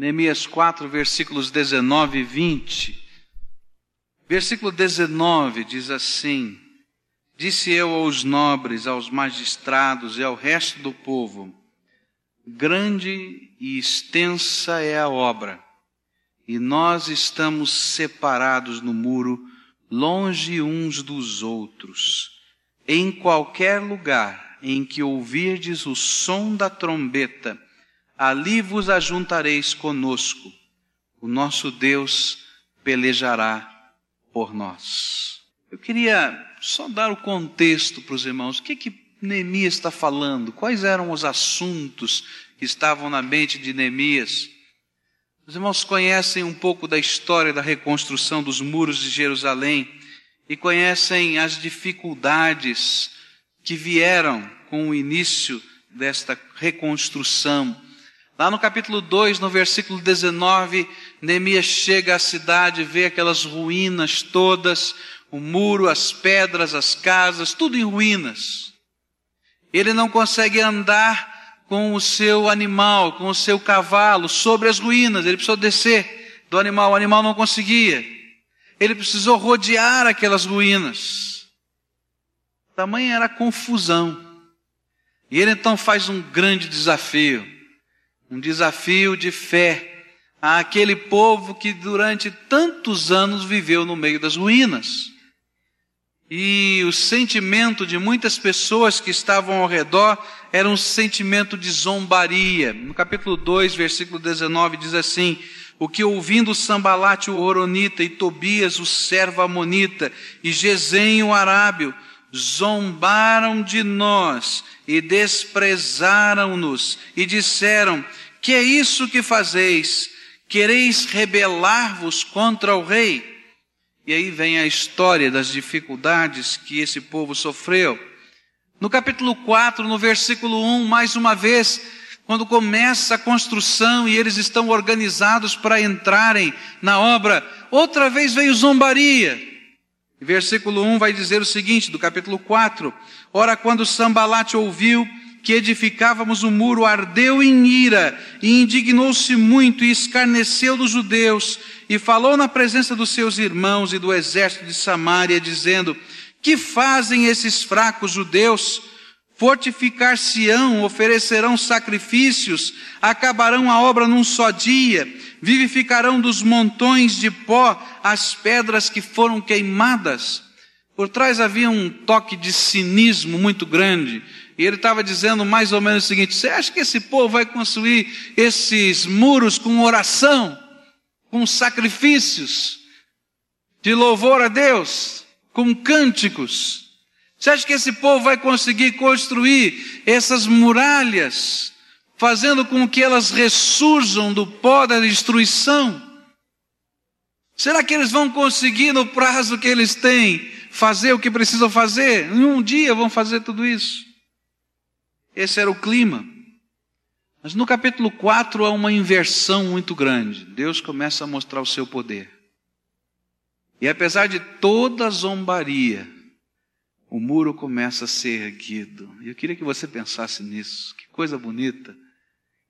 Neemias 4, versículos 19 e 20. Versículo 19 diz assim: Disse eu aos nobres, aos magistrados e ao resto do povo: Grande e extensa é a obra, e nós estamos separados no muro, longe uns dos outros. Em qualquer lugar em que ouvirdes o som da trombeta, ali vos ajuntareis conosco. O nosso Deus pelejará por nós. Eu queria só dar o contexto para os irmãos. O que que Neemias está falando? Quais eram os assuntos que estavam na mente de Neemias? Os irmãos conhecem um pouco da história da reconstrução dos muros de Jerusalém e conhecem as dificuldades que vieram com o início desta reconstrução. Lá no capítulo 2, no versículo 19, Neemias chega à cidade, vê aquelas ruínas todas, o muro, as pedras, as casas, tudo em ruínas. Ele não consegue andar com o seu animal, com o seu cavalo sobre as ruínas, ele precisou descer do animal, o animal não conseguia. Ele precisou rodear aquelas ruínas. Tamanha era a confusão. E ele então faz um grande desafio um desafio de fé àquele povo que durante tantos anos viveu no meio das ruínas. E o sentimento de muitas pessoas que estavam ao redor era um sentimento de zombaria. No capítulo 2, versículo 19, diz assim: O que ouvindo Sambalate o Oronita e Tobias o servo Amonita e Gesem o Arábio zombaram de nós e desprezaram-nos e disseram: Que é isso que fazeis? Quereis rebelar-vos contra o rei? E aí vem a história das dificuldades que esse povo sofreu. No capítulo 4, no versículo 1, mais uma vez, quando começa a construção e eles estão organizados para entrarem na obra, outra vez veio zombaria. Versículo 1 vai dizer o seguinte, do capítulo 4: Ora, quando Sambalate ouviu que edificávamos o muro, ardeu em ira e indignou-se muito e escarneceu dos judeus e falou na presença dos seus irmãos e do exército de Samaria, dizendo: Que fazem esses fracos judeus? Fortificar-se-ão, oferecerão sacrifícios, acabarão a obra num só dia, vivificarão dos montões de pó as pedras que foram queimadas. Por trás havia um toque de cinismo muito grande. E ele estava dizendo mais ou menos o seguinte: você acha que esse povo vai construir esses muros com oração, com sacrifícios, de louvor a Deus, com cânticos? Você acha que esse povo vai conseguir construir essas muralhas, fazendo com que elas ressurjam do pó da destruição? Será que eles vão conseguir, no prazo que eles têm, fazer o que precisam fazer? Em um dia vão fazer tudo isso. Esse era o clima. Mas no capítulo 4 há uma inversão muito grande. Deus começa a mostrar o seu poder. E apesar de toda a zombaria, o muro começa a ser erguido. Eu queria que você pensasse nisso. Que coisa bonita.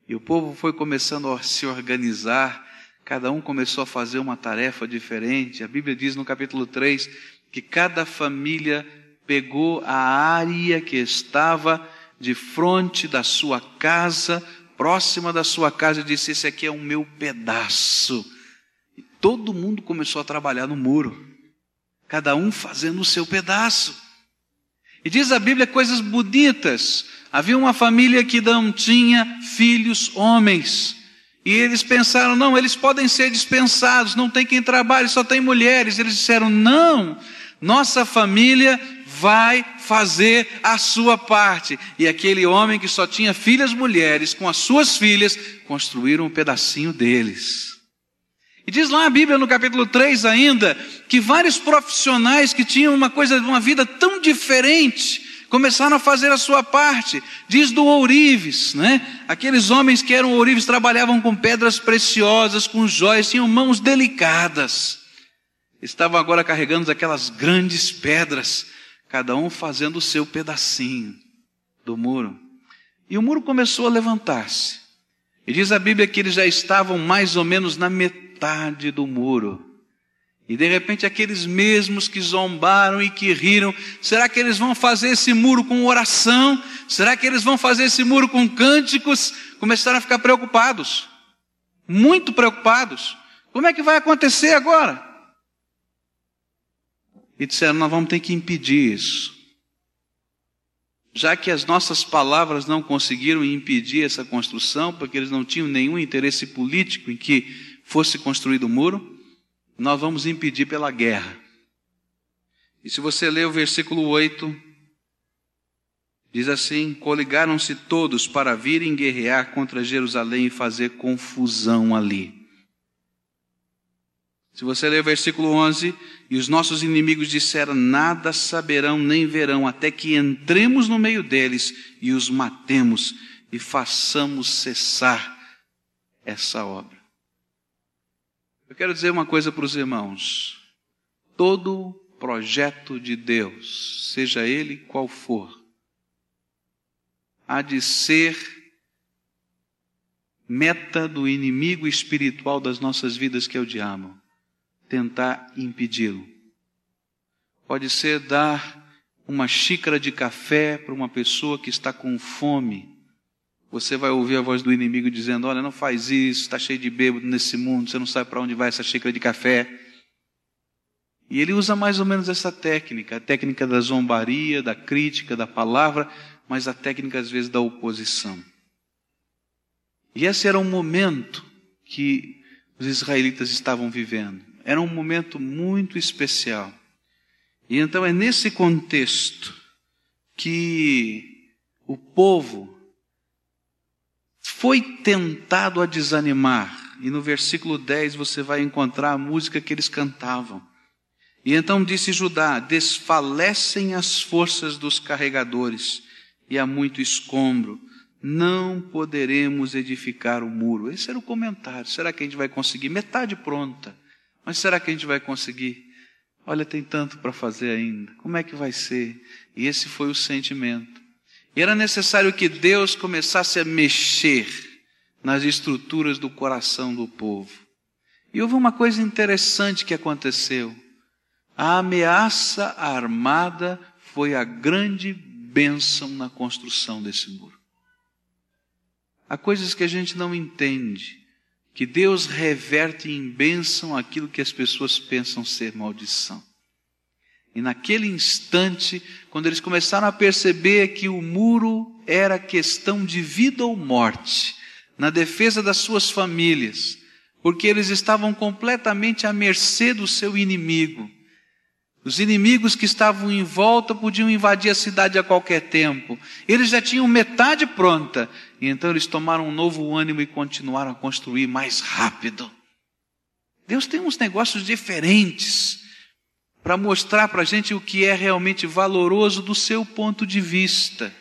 E o povo foi começando a se organizar, cada um começou a fazer uma tarefa diferente. A Bíblia diz no capítulo 3 que cada família pegou a área que estava de frente da sua casa, próxima da sua casa, e disse: Esse aqui é o meu pedaço. E todo mundo começou a trabalhar no muro, cada um fazendo o seu pedaço. E diz a Bíblia coisas bonitas. Havia uma família que não tinha filhos homens. E eles pensaram: não, eles podem ser dispensados, não tem quem trabalhe, só tem mulheres. Eles disseram: não, nossa família vai fazer a sua parte. E aquele homem que só tinha filhas mulheres, com as suas filhas, construíram um pedacinho deles. E diz lá a Bíblia no capítulo 3 ainda, que vários profissionais que tinham uma coisa, uma vida tão diferente, começaram a fazer a sua parte. Diz do ourives, né? Aqueles homens que eram ourives trabalhavam com pedras preciosas, com joias, tinham mãos delicadas. Estavam agora carregando aquelas grandes pedras cada um fazendo o seu pedacinho do muro. E o muro começou a levantar-se. E diz a Bíblia que eles já estavam mais ou menos na metade do muro. E de repente aqueles mesmos que zombaram e que riram, será que eles vão fazer esse muro com oração? Será que eles vão fazer esse muro com cânticos? Começaram a ficar preocupados. Muito preocupados. Como é que vai acontecer agora? E disseram: Nós vamos ter que impedir isso. Já que as nossas palavras não conseguiram impedir essa construção, porque eles não tinham nenhum interesse político em que fosse construído o muro, nós vamos impedir pela guerra. E se você ler o versículo 8, diz assim: Coligaram-se todos para virem guerrear contra Jerusalém e fazer confusão ali. Se você ler o versículo 11, e os nossos inimigos disseram: Nada saberão nem verão, até que entremos no meio deles e os matemos e façamos cessar essa obra. Eu quero dizer uma coisa para os irmãos: todo projeto de Deus, seja ele qual for, há de ser meta do inimigo espiritual das nossas vidas, que é o diabo, tentar impedi-lo. Pode ser dar uma xícara de café para uma pessoa que está com fome você vai ouvir a voz do inimigo dizendo: Olha, não faz isso, está cheio de bêbado nesse mundo, você não sabe para onde vai essa xícara de café. E ele usa mais ou menos essa técnica, a técnica da zombaria, da crítica, da palavra, mas a técnica às vezes da oposição. E esse era um momento que os israelitas estavam vivendo. Era um momento muito especial. E então é nesse contexto que o povo foi tentado a desanimar. E no versículo 10 você vai encontrar a música que eles cantavam. E então disse Judá: Desfalecem as forças dos carregadores, e há muito escombro. Não poderemos edificar o muro. Esse era o comentário. Será que a gente vai conseguir? Metade pronta. Mas será que a gente vai conseguir? Olha, tem tanto para fazer ainda. Como é que vai ser? E esse foi o sentimento. E era necessário que Deus começasse a mexer nas estruturas do coração do povo. E houve uma coisa interessante que aconteceu. A ameaça armada foi a grande bênção na construção desse muro. Há coisas que a gente não entende, que Deus reverte em bênção aquilo que as pessoas pensam ser maldição. E naquele instante, quando eles começaram a perceber que o muro era questão de vida ou morte, na defesa das suas famílias, porque eles estavam completamente à mercê do seu inimigo. Os inimigos que estavam em volta podiam invadir a cidade a qualquer tempo. Eles já tinham metade pronta. E então eles tomaram um novo ânimo e continuaram a construir mais rápido. Deus tem uns negócios diferentes para mostrar para a gente o que é realmente valoroso do seu ponto de vista,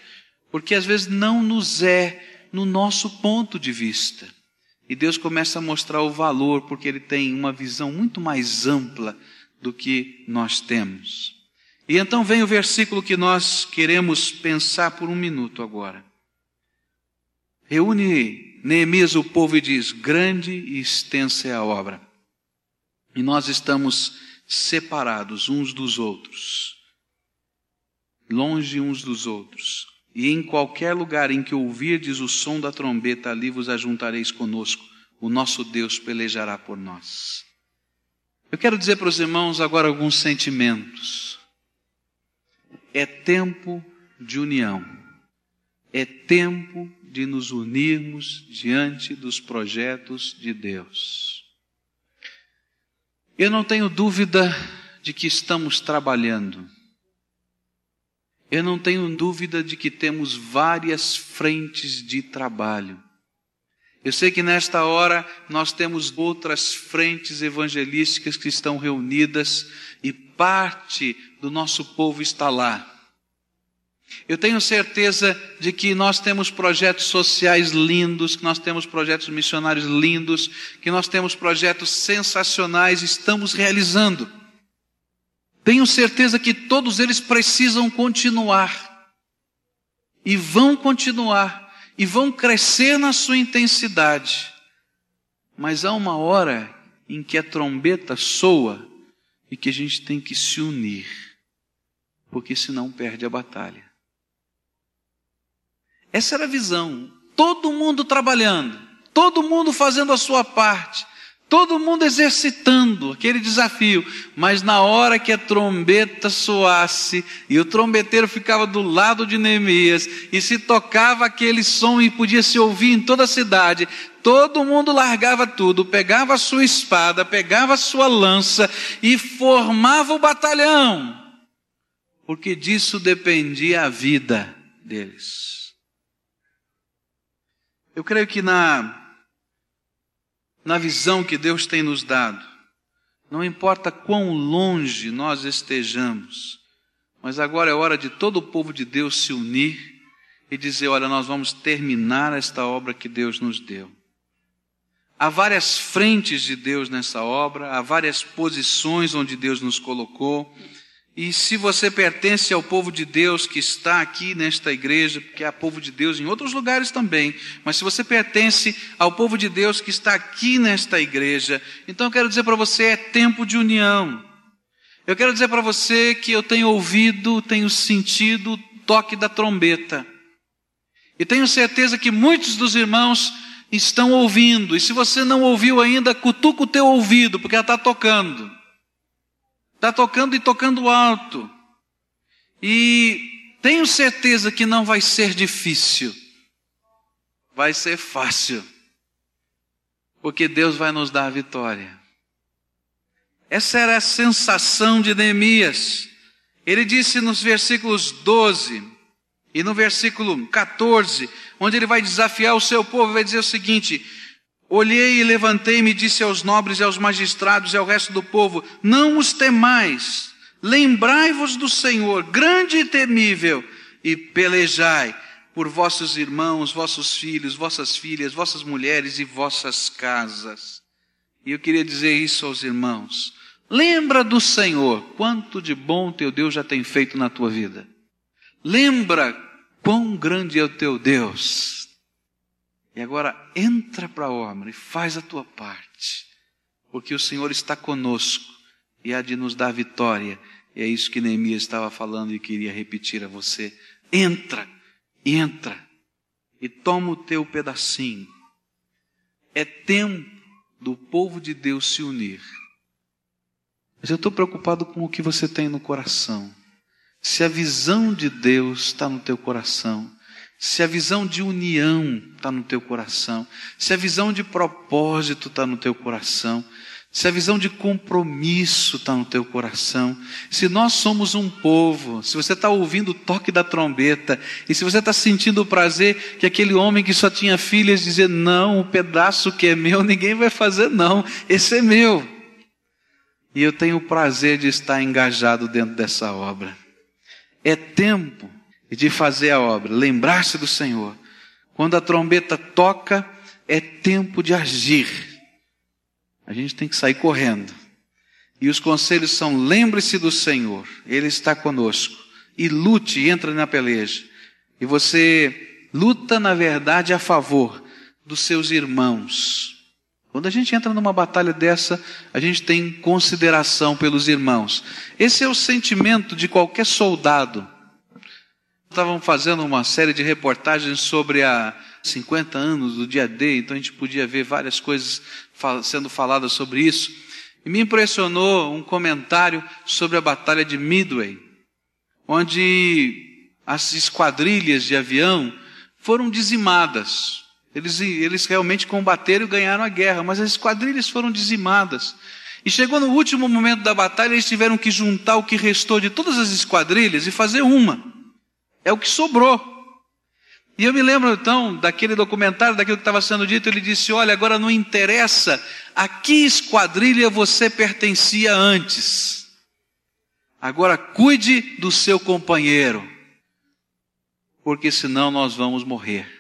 porque às vezes não nos é no nosso ponto de vista. E Deus começa a mostrar o valor, porque Ele tem uma visão muito mais ampla do que nós temos. E então vem o versículo que nós queremos pensar por um minuto agora. Reúne Neemias o povo e diz: Grande e extensa é a obra. E nós estamos separados uns dos outros, longe uns dos outros. E em qualquer lugar em que ouvirdes o som da trombeta, ali vos ajuntareis conosco. O nosso Deus pelejará por nós. Eu quero dizer para os irmãos agora alguns sentimentos. É tempo de união. É tempo de nos unirmos diante dos projetos de Deus. Eu não tenho dúvida de que estamos trabalhando. Eu não tenho dúvida de que temos várias frentes de trabalho. Eu sei que nesta hora nós temos outras frentes evangelísticas que estão reunidas e parte do nosso povo está lá. Eu tenho certeza de que nós temos projetos sociais lindos, que nós temos projetos missionários lindos, que nós temos projetos sensacionais, estamos realizando. Tenho certeza que todos eles precisam continuar. E vão continuar. e vão crescer na sua intensidade. Mas há uma hora em que a trombeta soa e que a gente tem que se unir, porque senão perde a batalha. Essa era a visão. Todo mundo trabalhando, todo mundo fazendo a sua parte, Todo mundo exercitando aquele desafio, mas na hora que a trombeta soasse e o trombeteiro ficava do lado de Neemias e se tocava aquele som e podia se ouvir em toda a cidade, todo mundo largava tudo, pegava a sua espada, pegava a sua lança e formava o batalhão, porque disso dependia a vida deles. Eu creio que na na visão que Deus tem nos dado. Não importa quão longe nós estejamos, mas agora é hora de todo o povo de Deus se unir e dizer: olha, nós vamos terminar esta obra que Deus nos deu. Há várias frentes de Deus nessa obra, há várias posições onde Deus nos colocou. E se você pertence ao povo de Deus que está aqui nesta igreja, porque há povo de Deus em outros lugares também, mas se você pertence ao povo de Deus que está aqui nesta igreja, então eu quero dizer para você: é tempo de união. Eu quero dizer para você que eu tenho ouvido, tenho sentido o toque da trombeta. E tenho certeza que muitos dos irmãos estão ouvindo, e se você não ouviu ainda, cutuca o teu ouvido, porque ela está tocando. Está tocando e tocando alto. E tenho certeza que não vai ser difícil. Vai ser fácil. Porque Deus vai nos dar a vitória. Essa era a sensação de Neemias. Ele disse nos versículos 12 e no versículo 14, onde ele vai desafiar o seu povo, vai dizer o seguinte: Olhei e levantei-me e disse aos nobres e aos magistrados e ao resto do povo: Não os temais, lembrai-vos do Senhor, grande e temível, e pelejai por vossos irmãos, vossos filhos, vossas filhas, vossas mulheres e vossas casas. E eu queria dizer isso aos irmãos. Lembra do Senhor, quanto de bom teu Deus já tem feito na tua vida. Lembra quão grande é o teu Deus e agora entra para a obra e faz a tua parte, porque o Senhor está conosco e há de nos dar vitória. E é isso que Neemias estava falando e queria repetir a você. Entra, entra e toma o teu pedacinho. É tempo do povo de Deus se unir. Mas eu estou preocupado com o que você tem no coração. Se a visão de Deus está no teu coração, se a visão de união está no teu coração, se a visão de propósito está no teu coração, se a visão de compromisso está no teu coração, se nós somos um povo, se você está ouvindo o toque da trombeta, e se você está sentindo o prazer que aquele homem que só tinha filhas dizer, não, o pedaço que é meu, ninguém vai fazer não, esse é meu. E eu tenho o prazer de estar engajado dentro dessa obra. É tempo e de fazer a obra, lembrar-se do Senhor. Quando a trombeta toca, é tempo de agir. A gente tem que sair correndo. E os conselhos são: lembre-se do Senhor, Ele está conosco. E lute, entra na peleja. E você luta, na verdade, a favor dos seus irmãos. Quando a gente entra numa batalha dessa, a gente tem consideração pelos irmãos. Esse é o sentimento de qualquer soldado Estavam fazendo uma série de reportagens sobre a 50 anos do dia D, então a gente podia ver várias coisas sendo faladas sobre isso. E me impressionou um comentário sobre a Batalha de Midway, onde as esquadrilhas de avião foram dizimadas. Eles, eles realmente combateram e ganharam a guerra, mas as esquadrilhas foram dizimadas. E chegou no último momento da batalha, eles tiveram que juntar o que restou de todas as esquadrilhas e fazer uma. É o que sobrou. E eu me lembro então daquele documentário, daquilo que estava sendo dito, ele disse: Olha, agora não interessa a que esquadrilha você pertencia antes. Agora cuide do seu companheiro, porque senão nós vamos morrer.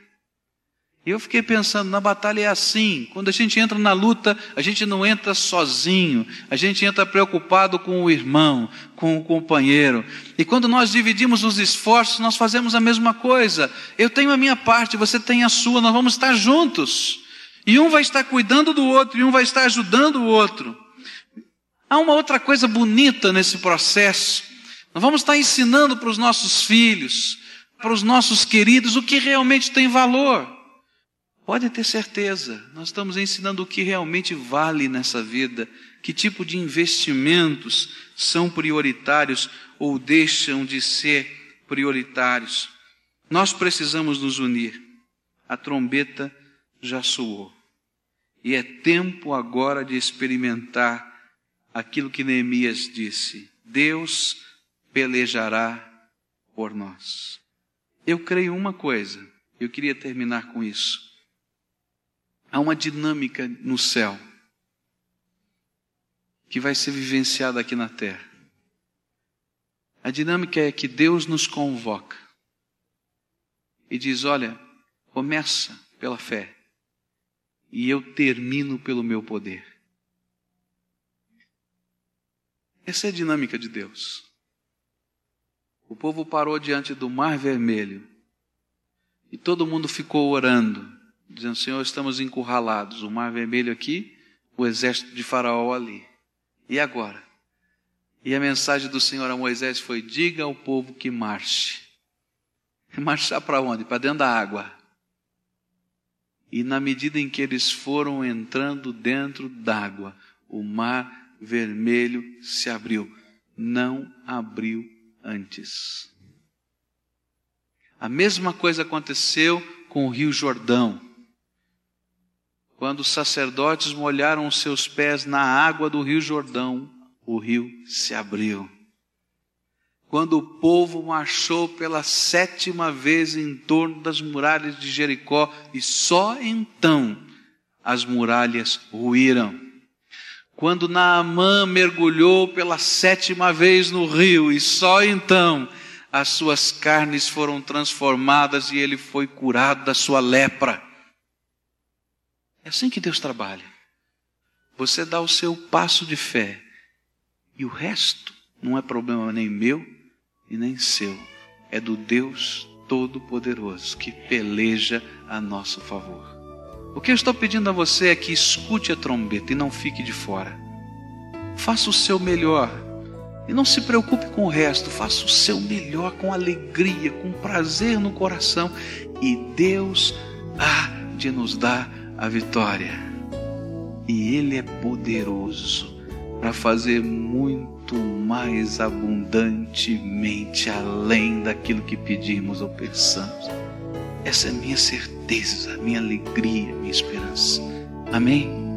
E eu fiquei pensando, na batalha é assim. Quando a gente entra na luta, a gente não entra sozinho, a gente entra preocupado com o irmão, com o companheiro. E quando nós dividimos os esforços, nós fazemos a mesma coisa. Eu tenho a minha parte, você tem a sua, nós vamos estar juntos. E um vai estar cuidando do outro, e um vai estar ajudando o outro. Há uma outra coisa bonita nesse processo. Nós vamos estar ensinando para os nossos filhos, para os nossos queridos, o que realmente tem valor. Pode ter certeza, nós estamos ensinando o que realmente vale nessa vida, que tipo de investimentos são prioritários ou deixam de ser prioritários. Nós precisamos nos unir. A trombeta já soou. E é tempo agora de experimentar aquilo que Neemias disse: Deus pelejará por nós. Eu creio uma coisa, eu queria terminar com isso. Há uma dinâmica no céu que vai ser vivenciada aqui na terra. A dinâmica é que Deus nos convoca e diz: Olha, começa pela fé e eu termino pelo meu poder. Essa é a dinâmica de Deus. O povo parou diante do Mar Vermelho e todo mundo ficou orando dizendo: Senhor, estamos encurralados, o mar vermelho aqui, o exército de Faraó ali. E agora? E a mensagem do Senhor a Moisés foi: diga ao povo que marche. Marchar para onde? Para dentro da água. E na medida em que eles foram entrando dentro d'água, o mar vermelho se abriu. Não abriu antes. A mesma coisa aconteceu com o Rio Jordão. Quando os sacerdotes molharam os seus pés na água do rio Jordão, o rio se abriu. Quando o povo marchou pela sétima vez em torno das muralhas de Jericó, e só então as muralhas ruíram. Quando Naamã mergulhou pela sétima vez no rio, e só então as suas carnes foram transformadas e ele foi curado da sua lepra. É assim que Deus trabalha. Você dá o seu passo de fé e o resto não é problema nem meu e nem seu. É do Deus Todo-Poderoso que peleja a nosso favor. O que eu estou pedindo a você é que escute a trombeta e não fique de fora. Faça o seu melhor e não se preocupe com o resto. Faça o seu melhor com alegria, com prazer no coração e Deus há de nos dar a vitória. E Ele é poderoso para fazer muito mais abundantemente além daquilo que pedimos ou pensamos. Essa é a minha certeza, a minha alegria, a minha esperança. Amém?